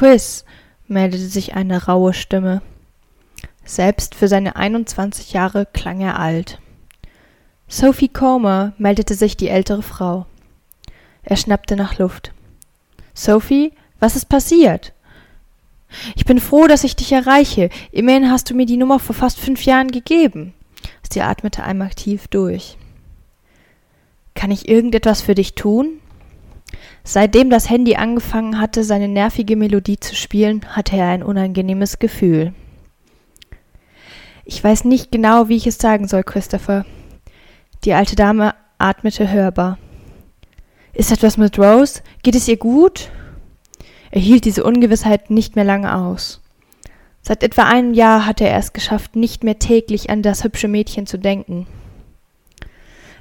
Chris, meldete sich eine raue Stimme. Selbst für seine 21 Jahre klang er alt. Sophie Comer, meldete sich die ältere Frau. Er schnappte nach Luft. Sophie, was ist passiert? Ich bin froh, dass ich dich erreiche. Immerhin hast du mir die Nummer vor fast fünf Jahren gegeben. Sie atmete einmal tief durch. Kann ich irgendetwas für dich tun? Seitdem das Handy angefangen hatte, seine nervige Melodie zu spielen, hatte er ein unangenehmes Gefühl. Ich weiß nicht genau, wie ich es sagen soll, Christopher. Die alte Dame atmete hörbar. Ist etwas mit Rose? Geht es ihr gut? Er hielt diese Ungewissheit nicht mehr lange aus. Seit etwa einem Jahr hatte er es geschafft, nicht mehr täglich an das hübsche Mädchen zu denken.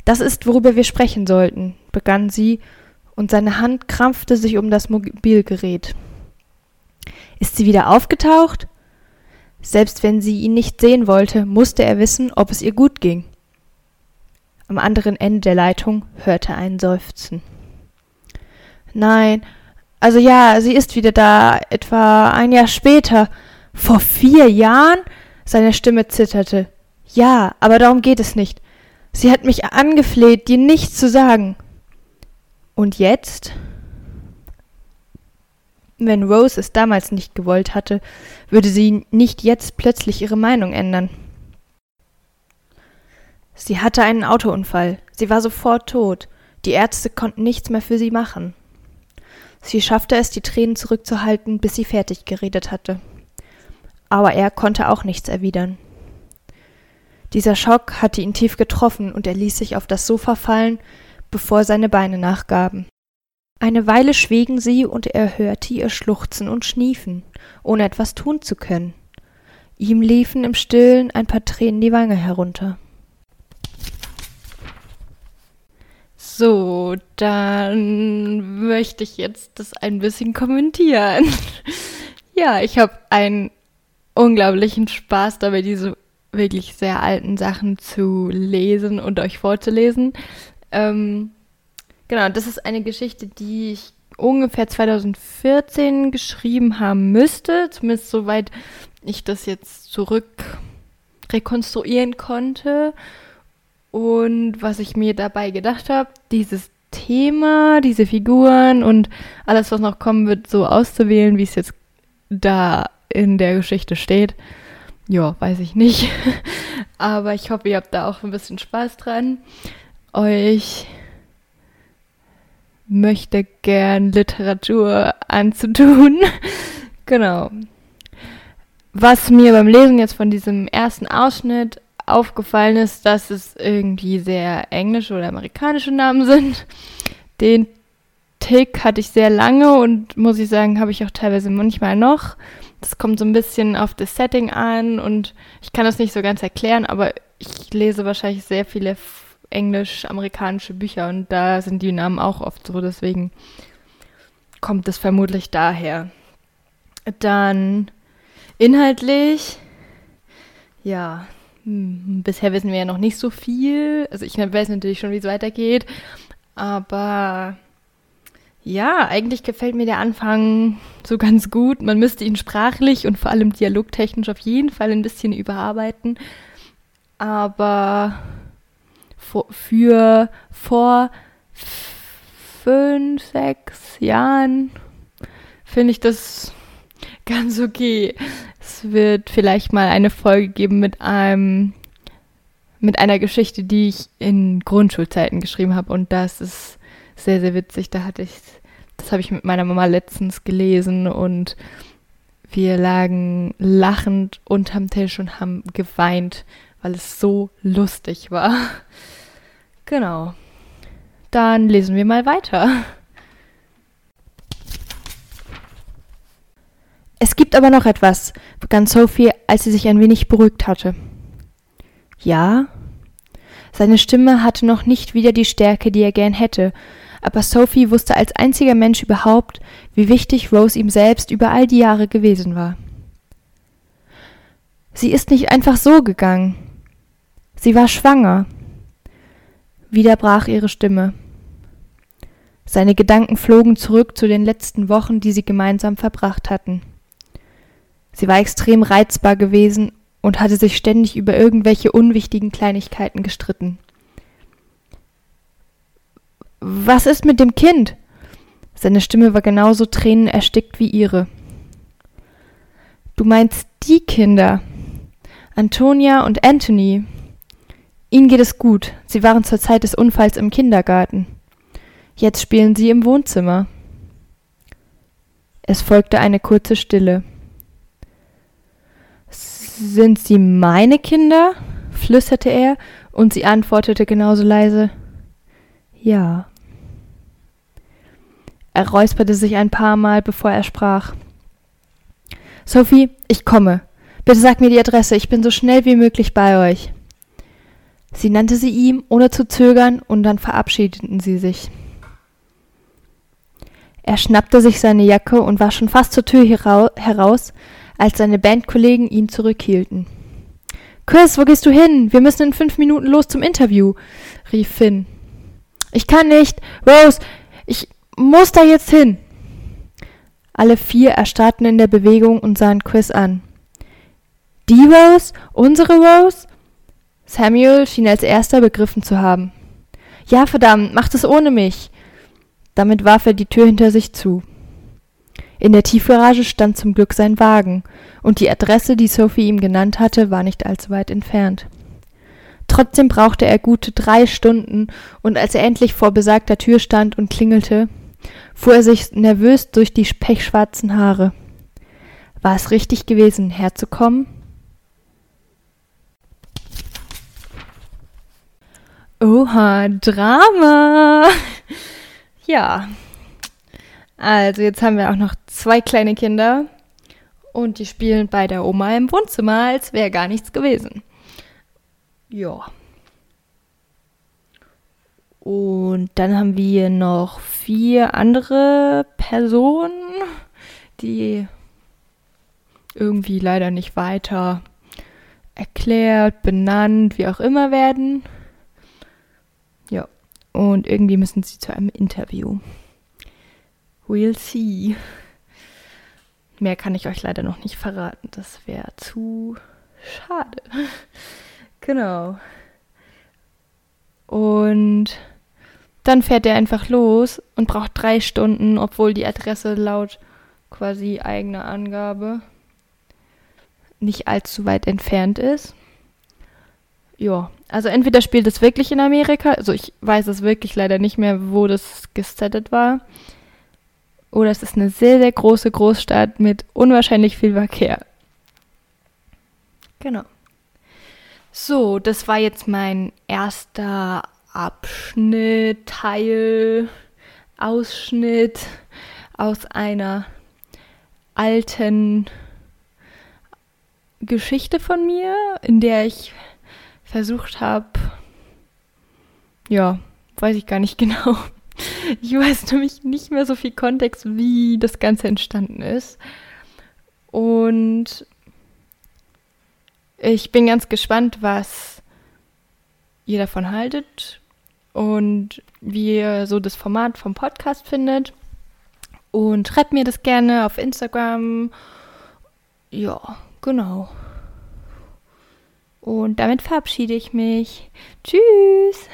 Das ist, worüber wir sprechen sollten, begann sie, und seine Hand krampfte sich um das Mobilgerät. Ist sie wieder aufgetaucht? Selbst wenn sie ihn nicht sehen wollte, musste er wissen, ob es ihr gut ging. Am anderen Ende der Leitung hörte er einen Seufzen. Nein, also ja, sie ist wieder da, etwa ein Jahr später. Vor vier Jahren? Seine Stimme zitterte. Ja, aber darum geht es nicht. Sie hat mich angefleht, dir nichts zu sagen. Und jetzt? Wenn Rose es damals nicht gewollt hatte, würde sie nicht jetzt plötzlich ihre Meinung ändern. Sie hatte einen Autounfall. Sie war sofort tot. Die Ärzte konnten nichts mehr für sie machen. Sie schaffte es, die Tränen zurückzuhalten, bis sie fertig geredet hatte. Aber er konnte auch nichts erwidern. Dieser Schock hatte ihn tief getroffen und er ließ sich auf das Sofa fallen, bevor seine Beine nachgaben. Eine Weile schwiegen sie und er hörte ihr Schluchzen und Schniefen, ohne etwas tun zu können. Ihm liefen im Stillen ein paar Tränen die Wange herunter. So, dann möchte ich jetzt das ein bisschen kommentieren. ja, ich habe einen unglaublichen Spaß dabei, diese wirklich sehr alten Sachen zu lesen und euch vorzulesen. Ähm, genau, das ist eine Geschichte, die ich ungefähr 2014 geschrieben haben müsste, zumindest soweit ich das jetzt zurück rekonstruieren konnte. Und was ich mir dabei gedacht habe, dieses Thema, diese Figuren und alles, was noch kommen wird, so auszuwählen, wie es jetzt da in der Geschichte steht. Ja, weiß ich nicht. Aber ich hoffe, ihr habt da auch ein bisschen Spaß dran. Euch möchte gern Literatur anzutun. genau. Was mir beim Lesen jetzt von diesem ersten Ausschnitt aufgefallen ist, dass es irgendwie sehr englische oder amerikanische Namen sind. Den Tick hatte ich sehr lange und muss ich sagen, habe ich auch teilweise manchmal noch. Das kommt so ein bisschen auf das Setting an und ich kann das nicht so ganz erklären, aber ich lese wahrscheinlich sehr viele englisch-amerikanische Bücher und da sind die Namen auch oft so, deswegen kommt es vermutlich daher. Dann inhaltlich, ja, hm, bisher wissen wir ja noch nicht so viel. Also ich weiß natürlich schon, wie es weitergeht. Aber ja, eigentlich gefällt mir der Anfang so ganz gut. Man müsste ihn sprachlich und vor allem dialogtechnisch auf jeden Fall ein bisschen überarbeiten. Aber für, vor fünf, sechs Jahren finde ich das ganz okay. Es wird vielleicht mal eine Folge geben mit einem mit einer Geschichte, die ich in Grundschulzeiten geschrieben habe und das ist sehr sehr witzig. Da hatte ich das habe ich mit meiner Mama letztens gelesen und wir lagen lachend unterm Tisch und haben geweint, weil es so lustig war. Genau. Dann lesen wir mal weiter. Es gibt aber noch etwas, begann Sophie, als sie sich ein wenig beruhigt hatte. Ja? Seine Stimme hatte noch nicht wieder die Stärke, die er gern hätte, aber Sophie wusste als einziger Mensch überhaupt, wie wichtig Rose ihm selbst über all die Jahre gewesen war. Sie ist nicht einfach so gegangen. Sie war schwanger. Wieder brach ihre Stimme. Seine Gedanken flogen zurück zu den letzten Wochen, die sie gemeinsam verbracht hatten. Sie war extrem reizbar gewesen und hatte sich ständig über irgendwelche unwichtigen Kleinigkeiten gestritten. Was ist mit dem Kind? Seine Stimme war genauso tränenerstickt wie ihre. Du meinst die Kinder. Antonia und Anthony. Ihnen geht es gut. Sie waren zur Zeit des Unfalls im Kindergarten. Jetzt spielen sie im Wohnzimmer. Es folgte eine kurze Stille. Sind sie meine Kinder? flüsterte er, und sie antwortete genauso leise Ja. Er räusperte sich ein paar Mal, bevor er sprach. Sophie, ich komme. Bitte sag mir die Adresse, ich bin so schnell wie möglich bei euch. Sie nannte sie ihm, ohne zu zögern, und dann verabschiedeten sie sich. Er schnappte sich seine Jacke und war schon fast zur Tür heraus, als seine Bandkollegen ihn zurückhielten. Chris, wo gehst du hin? Wir müssen in fünf Minuten los zum Interview, rief Finn. Ich kann nicht. Rose, ich muss da jetzt hin. Alle vier erstarrten in der Bewegung und sahen Chris an. Die Rose? Unsere Rose? Samuel schien als erster begriffen zu haben. Ja, verdammt, macht es ohne mich. Damit warf er die Tür hinter sich zu. In der Tiefgarage stand zum Glück sein Wagen, und die Adresse, die Sophie ihm genannt hatte, war nicht allzu weit entfernt. Trotzdem brauchte er gute drei Stunden, und als er endlich vor besagter Tür stand und klingelte, fuhr er sich nervös durch die pechschwarzen Haare. War es richtig gewesen, herzukommen? Oha, Drama! Ja. Also jetzt haben wir auch noch zwei kleine Kinder und die spielen bei der Oma im Wohnzimmer, als wäre gar nichts gewesen. Ja. Und dann haben wir noch vier andere Personen, die irgendwie leider nicht weiter erklärt, benannt, wie auch immer werden. Und irgendwie müssen sie zu einem Interview. We'll see. Mehr kann ich euch leider noch nicht verraten. Das wäre zu schade. genau. Und dann fährt er einfach los und braucht drei Stunden, obwohl die Adresse laut quasi eigener Angabe nicht allzu weit entfernt ist. Ja, also entweder spielt es wirklich in Amerika, also ich weiß es wirklich leider nicht mehr, wo das gesettet war. Oder es ist eine sehr, sehr große Großstadt mit unwahrscheinlich viel Verkehr. Genau. So, das war jetzt mein erster Abschnitt, Teil, Ausschnitt aus einer alten Geschichte von mir, in der ich versucht habe, ja, weiß ich gar nicht genau. Ich weiß nämlich nicht mehr so viel Kontext, wie das Ganze entstanden ist. Und ich bin ganz gespannt, was ihr davon haltet und wie ihr so das Format vom Podcast findet. Und schreibt mir das gerne auf Instagram. Ja, genau. Und damit verabschiede ich mich. Tschüss!